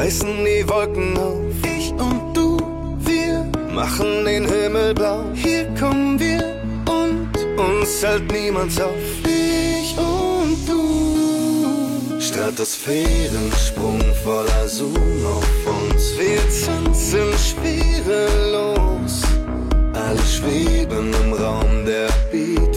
Reißen die Wolken auf. Ich und du, wir machen den Himmel blau. Hier kommen wir und uns hält niemand auf. Ich und du. Stratosphärensprung voller Zoom auf uns. Wir tanzen schwerelos. Alle schweben im Raum, der Beat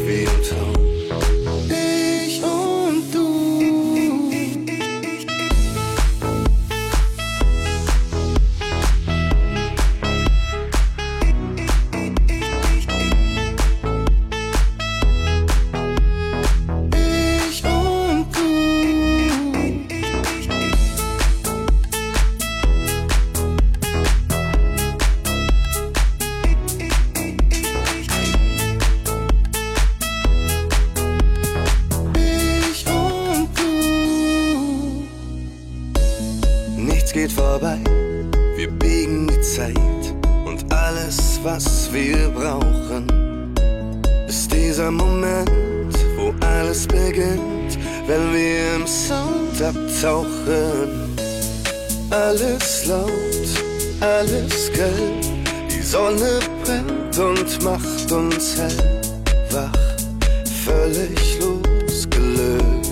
geht vorbei, wir biegen die Zeit und alles, was wir brauchen, ist dieser Moment, wo alles beginnt, wenn wir im Sound abtauchen. Alles laut, alles grell, die Sonne brennt und macht uns hell, wach, völlig losgelöst.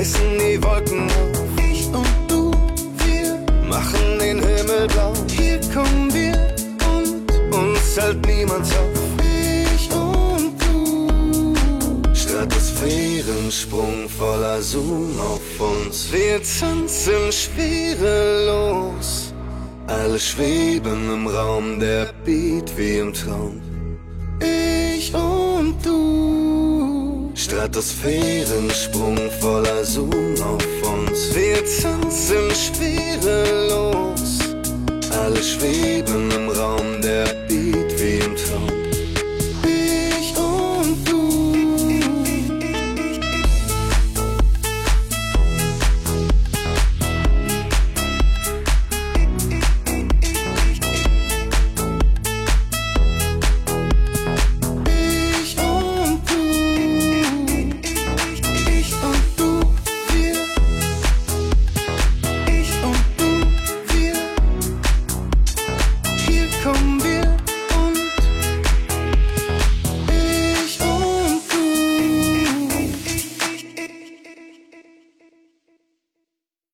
Reißen die Wolken auf. Ich und du, wir machen den Himmel blau. Hier kommen wir und uns hält niemand auf. Ich und du. Stratosphärensprung voller Zoom auf uns. Wir tanzen schwerelos. Alle schweben im Raum, der Beat wie im Traum. Ich und du. Stratosphärensprung voller tanzen schwerelos.